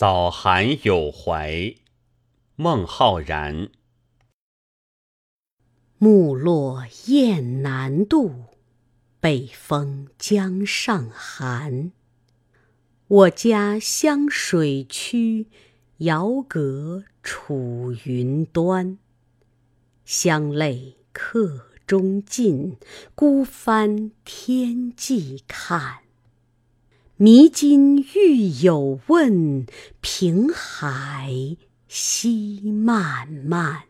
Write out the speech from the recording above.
早寒有怀，孟浩然。木落雁南渡，北风江上寒。我家湘水曲，遥隔楚云端。乡泪客中尽，孤帆天际看。迷津欲有问，平海夕漫漫。